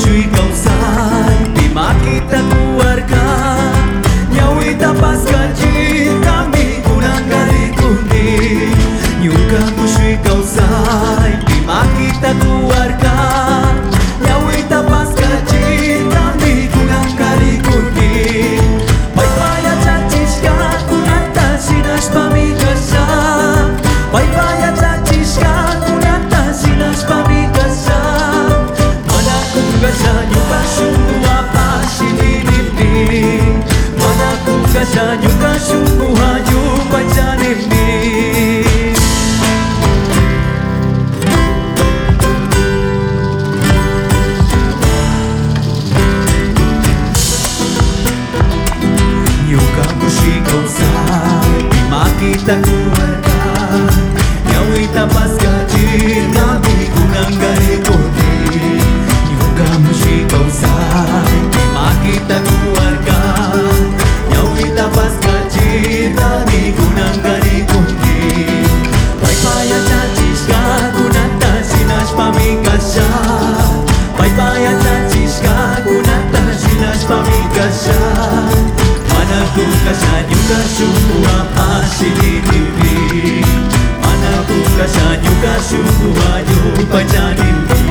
syuy kausai di makita keluarga nyawi tapas gaji. Castanho, rancho, um rádio, Guajanemi Yuka a Maki Takueta, de Pascadina Aku rasa juga semua asyik di diri Mana aku juga semua jumpa jadi